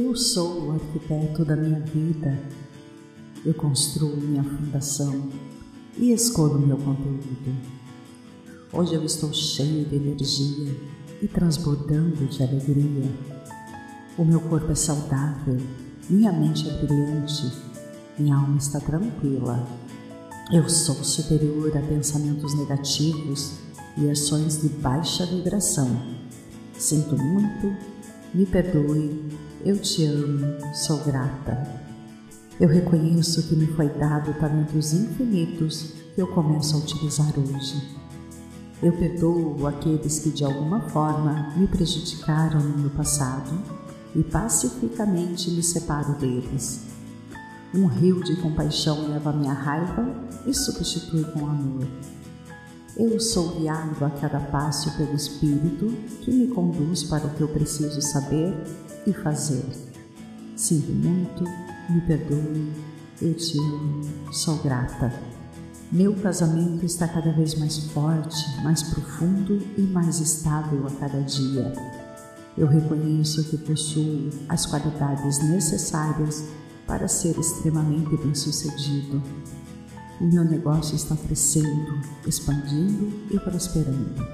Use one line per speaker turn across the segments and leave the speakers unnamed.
Eu sou o arquiteto da minha vida. Eu construo minha fundação e escolho meu conteúdo. Hoje eu estou cheio de energia e transbordando de alegria. O meu corpo é saudável, minha mente é brilhante, minha alma está tranquila. Eu sou superior a pensamentos negativos e ações de baixa vibração. Sinto muito, me perdoe, eu te amo, sou grata. Eu reconheço que me foi dado talentos infinitos que eu começo a utilizar hoje. Eu perdoo aqueles que de alguma forma me prejudicaram no meu passado e pacificamente me separo deles. Um rio de compaixão leva minha raiva e substitui com amor. Eu sou guiado a cada passo pelo Espírito que me conduz para o que eu preciso saber e fazer. Sinto muito, me perdoe, eu te amo, sou grata. Meu casamento está cada vez mais forte, mais profundo e mais estável a cada dia. Eu reconheço que possuo as qualidades necessárias para ser extremamente bem-sucedido. O meu negócio está crescendo, expandindo e prosperando.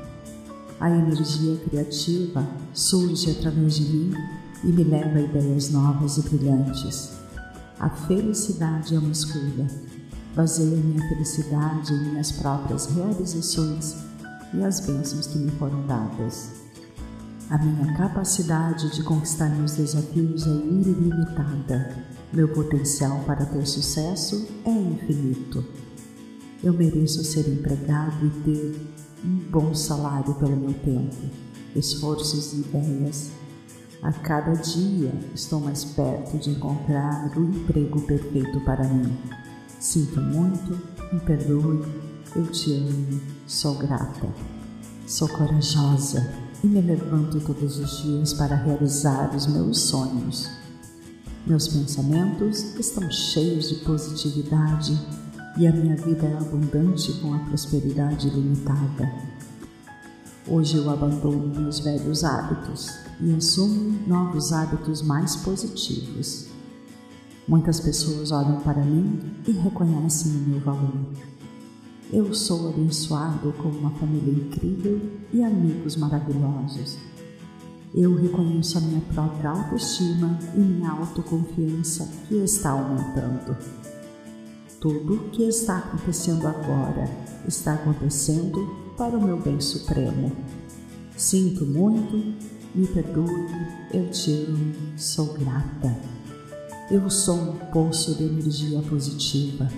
A energia criativa surge através de mim e me leva a ideias novas e brilhantes. A felicidade é uma escolha Baseio minha felicidade em minhas próprias realizações e as bênçãos que me foram dadas. A minha capacidade de conquistar meus desafios é ilimitada. Meu potencial para ter sucesso é infinito. Eu mereço ser empregado e ter um bom salário pelo meu tempo, esforços e ideias. A cada dia estou mais perto de encontrar o emprego perfeito para mim. Sinto muito, me perdoe, eu te amo, sou grata. Sou corajosa e me levanto todos os dias para realizar os meus sonhos. Meus pensamentos estão cheios de positividade e a minha vida é abundante com a prosperidade limitada. Hoje eu abandono meus velhos hábitos e assumo novos hábitos mais positivos. Muitas pessoas olham para mim e reconhecem o meu valor. Eu sou abençoado com uma família incrível e amigos maravilhosos. Eu reconheço a minha própria autoestima e minha autoconfiança que está aumentando. Tudo o que está acontecendo agora está acontecendo para o meu bem supremo. Sinto muito, me perdoe, eu te amo, sou grata. Eu sou um poço de energia positiva.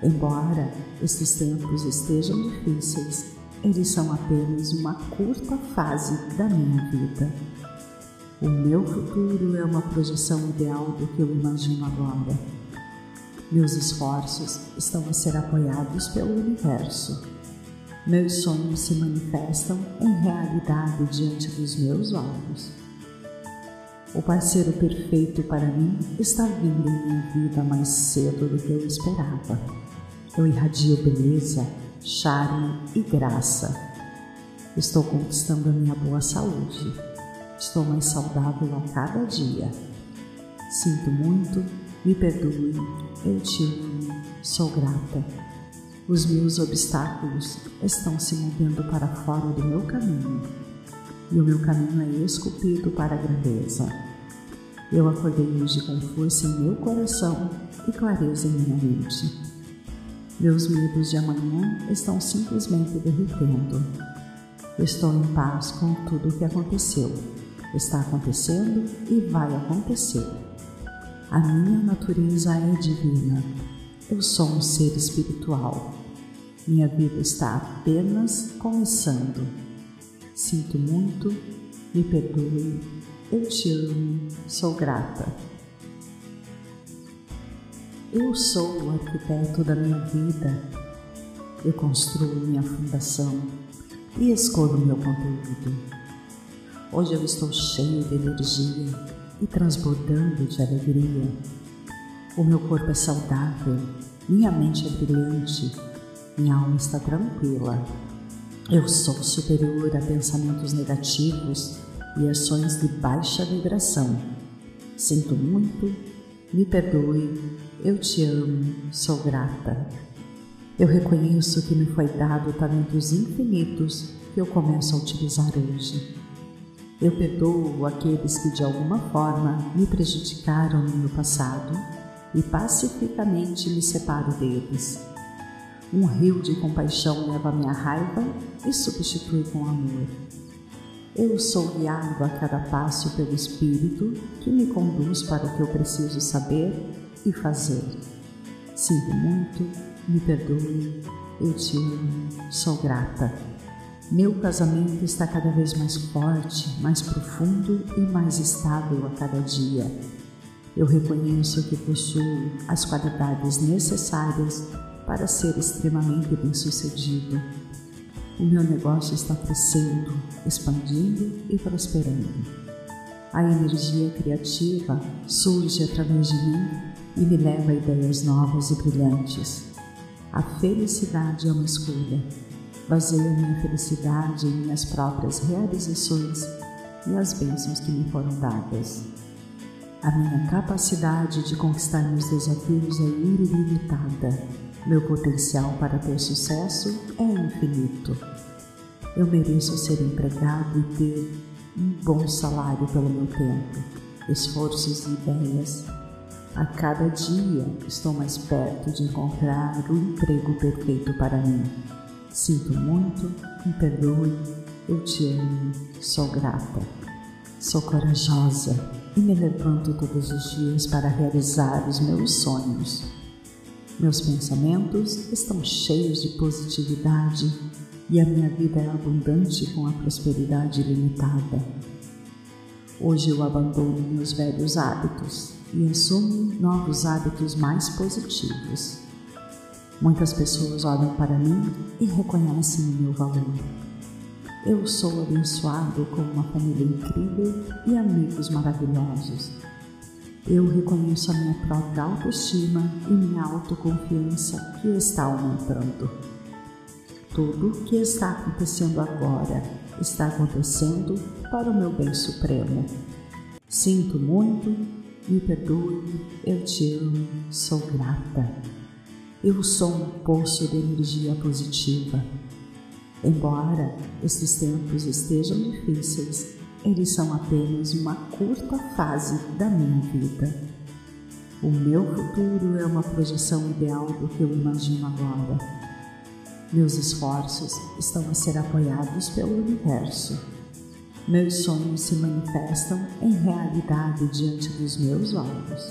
Embora estes tempos estejam difíceis, eles são apenas uma curta fase da minha vida. O meu futuro é uma projeção ideal do que eu imagino agora. Meus esforços estão a ser apoiados pelo universo. Meus sonhos se manifestam em realidade diante dos meus olhos. O parceiro perfeito para mim está vindo em minha vida mais cedo do que eu esperava. Eu irradio beleza, charme e graça. Estou conquistando a minha boa saúde. Estou mais saudável a cada dia. Sinto muito, me perdoe, eu te amo, sou grata. Os meus obstáculos estão se movendo para fora do meu caminho e o meu caminho é esculpido para a grandeza. Eu acordei hoje com força em meu coração e clareza em minha mente. Meus medos de amanhã estão simplesmente derretendo. Estou em paz com tudo o que aconteceu, está acontecendo e vai acontecer. A minha natureza é divina. Eu sou um ser espiritual. Minha vida está apenas começando. Sinto muito, me perdoe, eu te amo, sou grata. Eu sou o arquiteto da minha vida. Eu construo minha fundação e escolho meu conteúdo. Hoje eu estou cheio de energia e transbordando de alegria. O meu corpo é saudável, minha mente é brilhante, minha alma está tranquila eu sou superior a pensamentos negativos e ações de baixa vibração. Sinto muito, me perdoe, eu te amo, sou grata. Eu reconheço que me foi dado talentos infinitos que eu começo a utilizar hoje. Eu perdoo aqueles que de alguma forma me prejudicaram no meu passado e pacificamente me separo deles. Um rio de compaixão leva minha raiva e substitui com amor. Eu sou guiado a cada passo pelo Espírito que me conduz para o que eu preciso saber e fazer. Sinto muito, me perdoe, eu te amo, sou grata. Meu casamento está cada vez mais forte, mais profundo e mais estável a cada dia. Eu reconheço que possuo as qualidades necessárias para ser extremamente bem-sucedido o meu negócio está crescendo, expandindo e prosperando. A energia criativa surge através de mim e me leva a ideias novas e brilhantes. A felicidade é uma escolha. Baseio minha felicidade em minhas próprias realizações e as bênçãos que me foram dadas. A minha capacidade de conquistar meus desafios é ilimitada meu potencial para ter sucesso é infinito. Eu mereço ser empregado e ter um bom salário pelo meu tempo, esforços e ideias. A cada dia estou mais perto de encontrar o emprego perfeito para mim. Sinto muito, me perdoe, eu te amo, sou grata. Sou corajosa e me levanto todos os dias para realizar os meus sonhos. Meus pensamentos estão cheios de positividade e a minha vida é abundante com a prosperidade ilimitada. Hoje eu abandono meus velhos hábitos e assumo novos hábitos mais positivos. Muitas pessoas olham para mim e reconhecem o meu valor. Eu sou abençoado com uma família incrível e amigos maravilhosos eu reconheço a minha própria autoestima e minha autoconfiança que está aumentando. Tudo o que está acontecendo agora está acontecendo para o meu bem supremo. Sinto muito, me perdoe, eu te amo, sou grata. Eu sou um poço de energia positiva. Embora estes tempos estejam difíceis, eles são apenas uma curta fase da minha vida. O meu futuro é uma projeção ideal do que eu imagino agora. Meus esforços estão a ser apoiados pelo universo. Meus sonhos se manifestam em realidade diante dos meus olhos.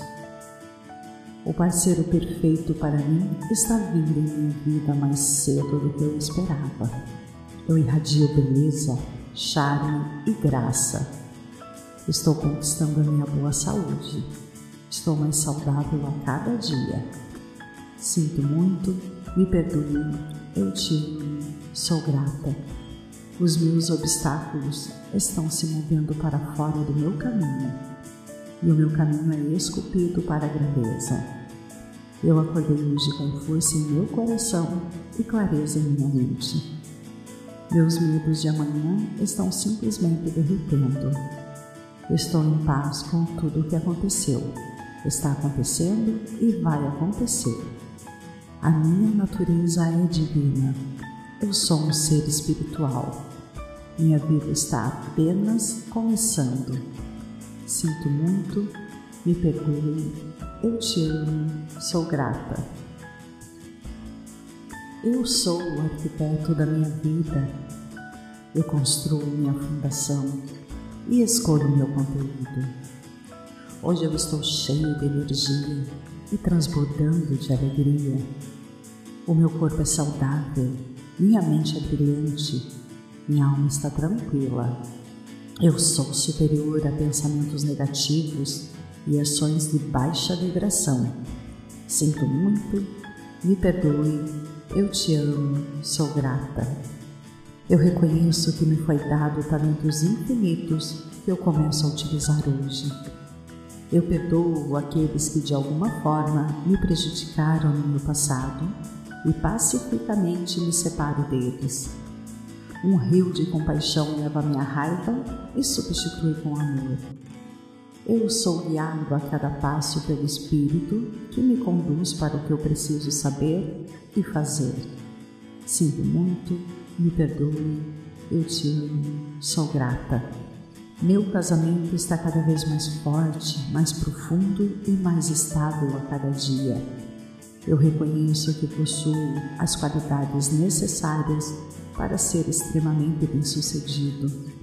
O parceiro perfeito para mim está vindo em minha vida mais cedo do que eu esperava. Eu irradio beleza, charme e graça. Estou conquistando a minha boa saúde. Estou mais saudável a cada dia. Sinto muito, me perdoe, eu te amo, sou grata. Os meus obstáculos estão se movendo para fora do meu caminho e o meu caminho é esculpido para a grandeza. Eu acordei hoje com força em meu coração e clareza em minha mente. Meus medos de amanhã estão simplesmente derretendo. Estou em paz com tudo o que aconteceu, está acontecendo e vai acontecer. A minha natureza é divina. Eu sou um ser espiritual. Minha vida está apenas começando. Sinto muito, me perdoe, eu te amo, sou grata. Eu sou o arquiteto da minha vida. Eu construo minha fundação e escolho meu conteúdo. Hoje eu estou cheio de energia e transbordando de alegria. O meu corpo é saudável, minha mente é brilhante, minha alma está tranquila. Eu sou superior a pensamentos negativos e ações de baixa vibração. Sinto muito, me perdoe eu te amo, sou grata. Eu reconheço que me foi dado talentos infinitos que eu começo a utilizar hoje. Eu perdoo aqueles que de alguma forma me prejudicaram no meu passado e pacificamente me separo deles. Um rio de compaixão leva minha raiva e substitui com amor. Eu sou guiado a cada passo pelo Espírito que me conduz para o que eu preciso saber e fazer. Sinto muito, me perdoe, eu te amo, sou grata. Meu casamento está cada vez mais forte, mais profundo e mais estável a cada dia. Eu reconheço que possuo as qualidades necessárias para ser extremamente bem-sucedido.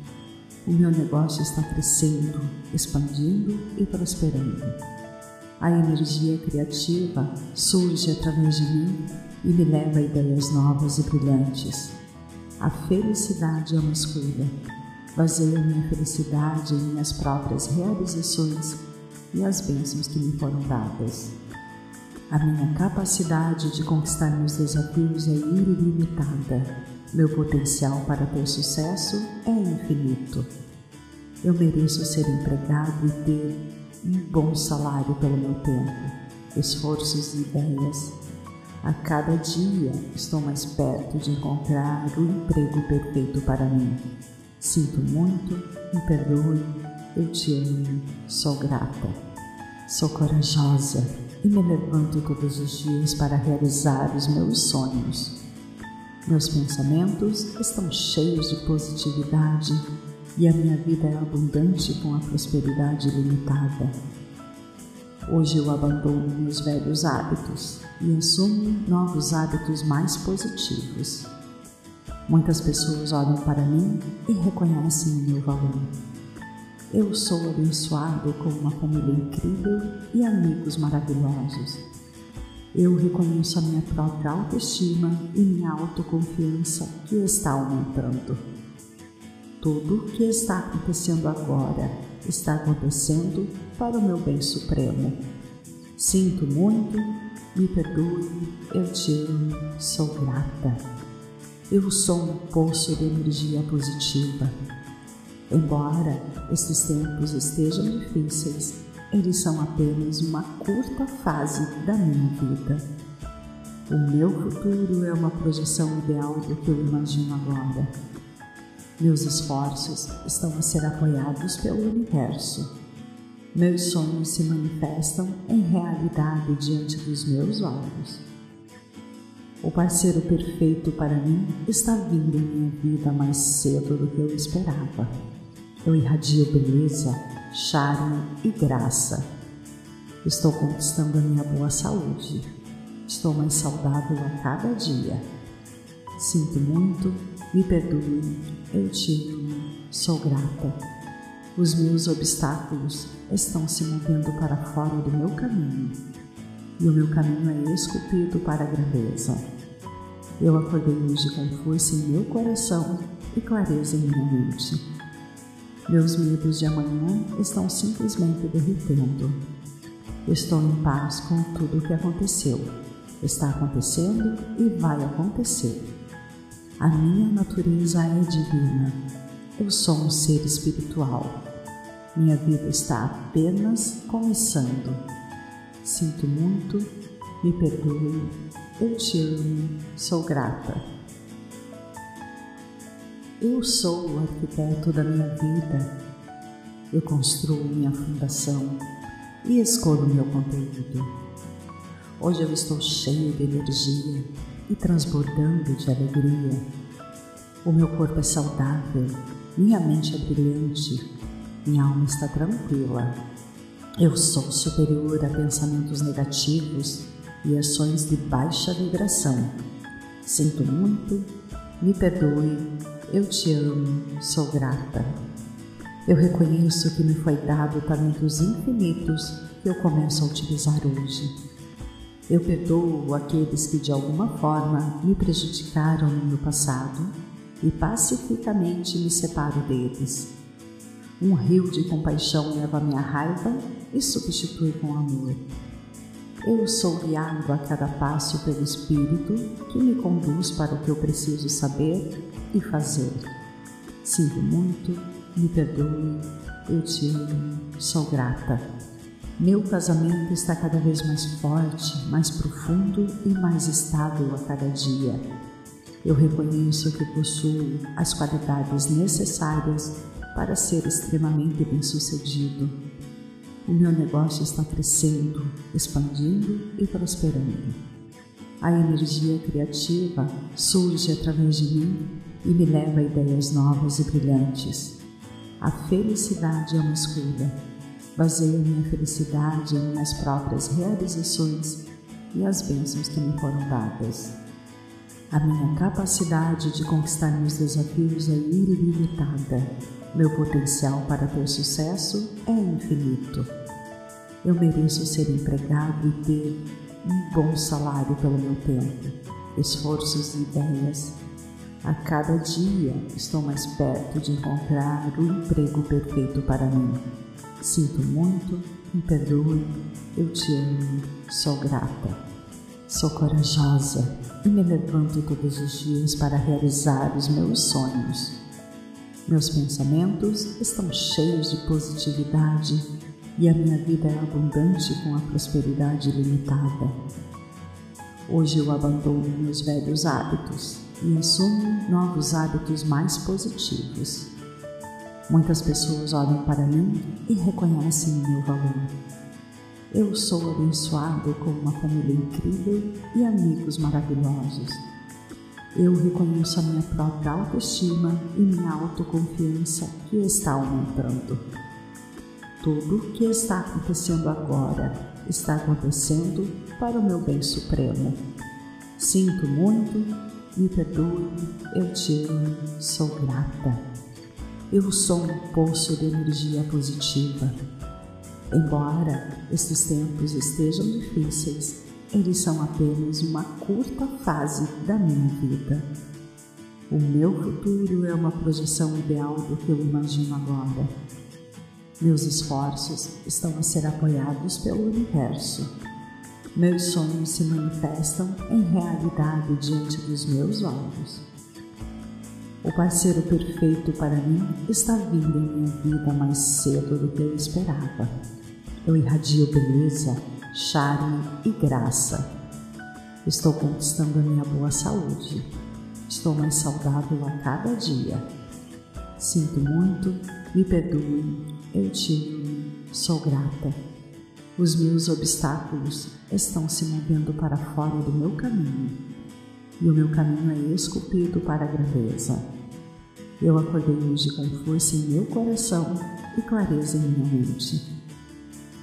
O meu negócio está crescendo, expandindo e prosperando. A energia criativa surge através de mim e me leva a ideias novas e brilhantes. A felicidade é uma escolha Baseio minha felicidade em minhas próprias realizações e as bênçãos que me foram dadas. A minha capacidade de conquistar meus desafios é ilimitada. Meu potencial para ter sucesso é infinito. Eu mereço ser empregado e ter um bom salário pelo meu tempo, esforços e ideias. A cada dia estou mais perto de encontrar o emprego perfeito para mim. Sinto muito, me perdoe, eu te amo, sou grata. Sou corajosa e me levanto todos os dias para realizar os meus sonhos. Meus pensamentos estão cheios de positividade e a minha vida é abundante com a prosperidade limitada. Hoje eu abandono meus velhos hábitos e assumo novos hábitos mais positivos. Muitas pessoas olham para mim e reconhecem o meu valor. Eu sou abençoado com uma família incrível e amigos maravilhosos. Eu reconheço a minha própria autoestima e minha autoconfiança que está aumentando. Tudo o que está acontecendo agora está acontecendo para o meu bem supremo. Sinto muito, me perdoe, eu te amo, sou grata. Eu sou um poço de energia positiva. Embora estes tempos estejam difíceis, eles são apenas uma curta fase da minha vida. O meu futuro é uma projeção ideal do que eu imagino agora. Meus esforços estão a ser apoiados pelo universo. Meus sonhos se manifestam em realidade diante dos meus olhos. O parceiro perfeito para mim está vindo em minha vida mais cedo do que eu esperava. Eu irradio beleza, charme e graça. Estou conquistando a minha boa saúde. Estou mais saudável a cada dia. Sinto muito, me perdoe, eu te amo, sou grata. Os meus obstáculos estão se movendo para fora do meu caminho e o meu caminho é esculpido para a grandeza. Eu acordei hoje com força em meu coração e clareza em minha mente. Meus medos de amanhã estão simplesmente derretendo. Estou em paz com tudo o que aconteceu, está acontecendo e vai acontecer. A minha natureza é divina. Eu sou um ser espiritual. Minha vida está apenas começando. Sinto muito, me perdoe, eu te amo, sou grata. Eu sou o arquiteto da minha vida. Eu construo minha fundação e escolho meu conteúdo. Hoje eu estou cheio de energia e transbordando de alegria. O meu corpo é saudável, minha mente é brilhante, minha alma está tranquila eu sou superior a pensamentos negativos e ações de baixa vibração. Sinto muito, me perdoe, eu te amo, sou grata. Eu reconheço que me foi dado talentos infinitos que eu começo a utilizar hoje. Eu perdoo aqueles que de alguma forma me prejudicaram no meu passado e pacificamente me separo deles. Um rio de compaixão leva minha raiva e substitui com amor. Eu sou guiado a cada passo pelo Espírito que me conduz para o que eu preciso saber e fazer. Sinto muito, me perdoe, eu te amo, sou grata. Meu casamento está cada vez mais forte, mais profundo e mais estável a cada dia. Eu reconheço que possuo as qualidades necessárias para ser extremamente bem-sucedido O meu negócio está crescendo, expandindo e prosperando. A energia criativa surge através de mim e me leva a ideias novas e brilhantes. A felicidade é uma escolha. Baseio minha felicidade em minhas próprias realizações e as bênçãos que me foram dadas. A minha capacidade de conquistar meus desafios é ilimitada. Meu potencial para ter sucesso é infinito. Eu mereço ser empregado e ter um bom salário pelo meu tempo, esforços e ideias. A cada dia estou mais perto de encontrar o emprego perfeito para mim. Sinto muito, me perdoe, eu te amo, sou grata. Sou corajosa e me levanto todos os dias para realizar os meus sonhos. Meus pensamentos estão cheios de positividade e a minha vida é abundante com a prosperidade limitada. Hoje eu abandono meus velhos hábitos e assumo novos hábitos mais positivos. Muitas pessoas olham para mim e reconhecem o meu valor. Eu sou abençoado com uma família incrível e amigos maravilhosos. Eu reconheço a minha própria autoestima e minha autoconfiança que está aumentando. Tudo o que está acontecendo agora está acontecendo para o meu bem supremo. Sinto muito, me perdoe, eu te amo, sou grata. Eu sou um poço de energia positiva Embora estes tempos estejam difíceis, eles são apenas uma curta fase da minha vida. O meu futuro é uma projeção ideal do que eu imagino agora. Meus esforços estão a ser apoiados pelo universo. Meus sonhos se manifestam em realidade diante dos meus olhos. O parceiro perfeito para mim está vindo em minha vida mais cedo do que eu esperava. Eu irradio beleza, charme e graça. Estou conquistando a minha boa saúde. Estou mais saudável a cada dia. Sinto muito, me perdoe, eu te amo, sou grata. Os meus obstáculos estão se movendo para fora do meu caminho e o meu caminho é esculpido para a grandeza. Eu acordei hoje com força em meu coração e clareza em minha mente.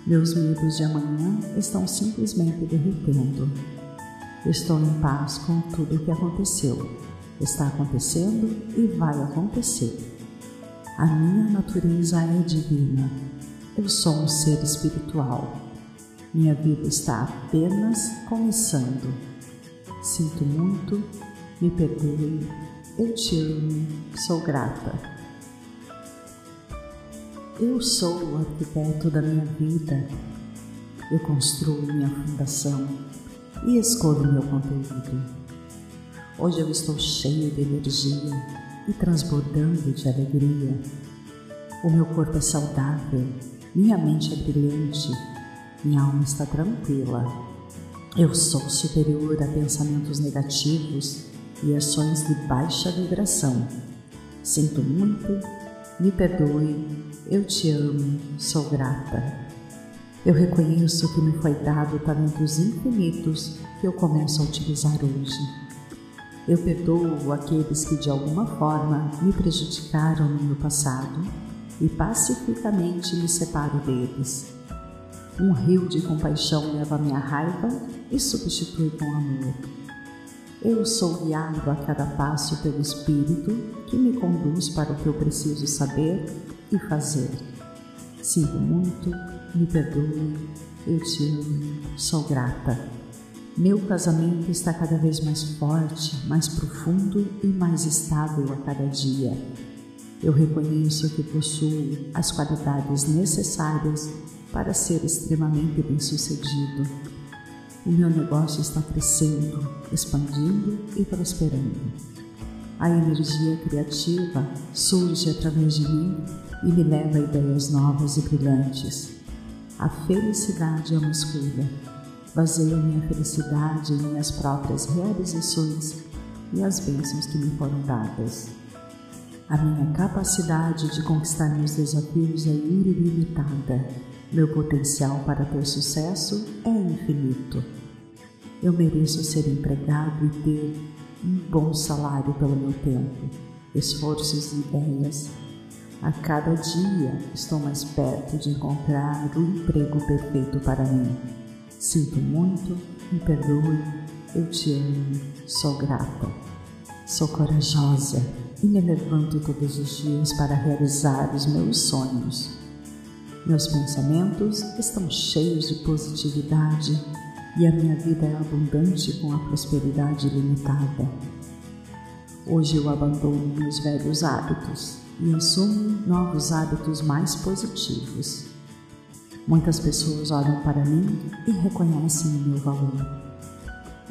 Meus medos de amanhã estão simplesmente derretendo. Estou em paz com tudo o que aconteceu, está acontecendo e vai acontecer. A minha natureza é divina. Eu sou um ser espiritual. Minha vida está apenas começando. Sinto muito, me perdoe, eu te amo, sou grata. Eu sou o arquiteto da minha vida. Eu construo minha fundação e escolho meu conteúdo. Hoje eu estou cheio de energia e transbordando de alegria. O meu corpo é saudável, minha mente é brilhante, minha alma está tranquila. Eu sou superior a pensamentos negativos e ações de baixa vibração. Sinto muito, me perdoe eu te amo, sou grata. Eu reconheço que me foi dado talentos infinitos que eu começo a utilizar hoje. Eu perdoo aqueles que de alguma forma me prejudicaram no meu passado e pacificamente me separo deles. Um rio de compaixão leva minha raiva e substitui com amor. Eu sou guiado a cada passo pelo Espírito que me conduz para o que eu preciso saber e fazer. Sinto muito, me perdoe, eu te amo, sou grata. Meu casamento está cada vez mais forte, mais profundo e mais estável a cada dia. Eu reconheço que possuo as qualidades necessárias para ser extremamente bem-sucedido. O meu negócio está crescendo, expandindo e prosperando. A energia criativa surge através de mim e me leva a ideias novas e brilhantes. A felicidade é uma escolha. Baseio minha felicidade em minhas próprias realizações e as bênçãos que me foram dadas. A minha capacidade de conquistar meus desafios é ilimitada. Meu potencial para ter sucesso é infinito. Eu mereço ser empregado e ter um bom salário pelo meu tempo, esforços e ideias. A cada dia estou mais perto de encontrar o emprego perfeito para mim. Sinto muito, me perdoe, eu te amo, sou grata. Sou corajosa e me levanto todos os dias para realizar os meus sonhos. Meus pensamentos estão cheios de positividade e a minha vida é abundante com a prosperidade limitada. Hoje eu abandono meus velhos hábitos e assumo novos hábitos mais positivos. Muitas pessoas olham para mim e reconhecem o meu valor.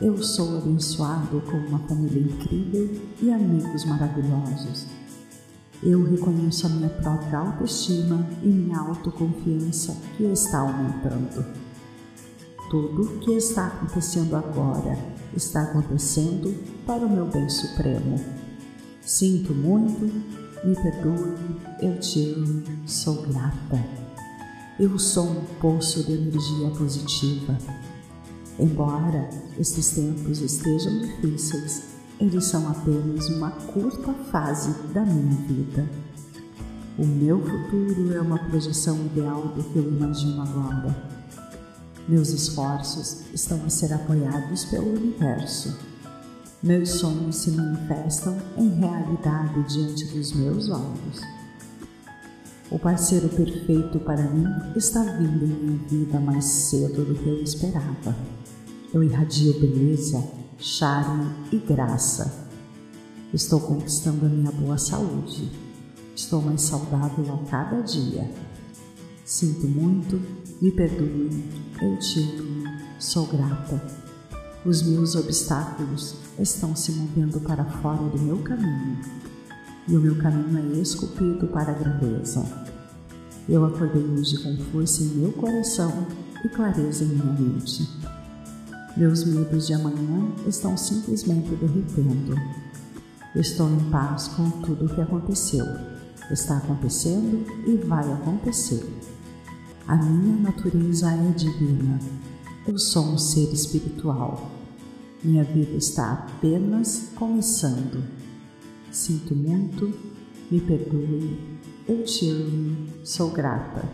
Eu sou abençoado com uma família incrível e amigos maravilhosos. Eu reconheço a minha própria autoestima e minha autoconfiança que está aumentando. Tudo o que está acontecendo agora está acontecendo para o meu bem supremo. Sinto muito, me perdoe, eu te amo, sou grata. Eu sou um poço de energia positiva. Embora estes tempos estejam difíceis, eles são apenas uma curta fase da minha vida. O meu futuro é uma projeção ideal do que eu imagino agora. Meus esforços estão a ser apoiados pelo universo. Meus sonhos se manifestam em realidade diante dos meus olhos. O parceiro perfeito para mim está vindo em minha vida mais cedo do que eu esperava. Eu irradio beleza, charme e graça. Estou conquistando a minha boa saúde. Estou mais saudável a cada dia. Sinto muito, me perdoe, eu te amo, sou grata. Os meus obstáculos estão se movendo para fora do meu caminho e o meu caminho é esculpido para a grandeza. Eu acordei hoje com força em meu coração e clareza em minha mente. Meus medos de amanhã estão simplesmente derretendo. Estou em paz com tudo o que aconteceu, está acontecendo e vai acontecer. A minha natureza é divina. Eu sou um ser espiritual. Minha vida está apenas começando. Sinto muito, me perdoe, eu te amo, sou grata.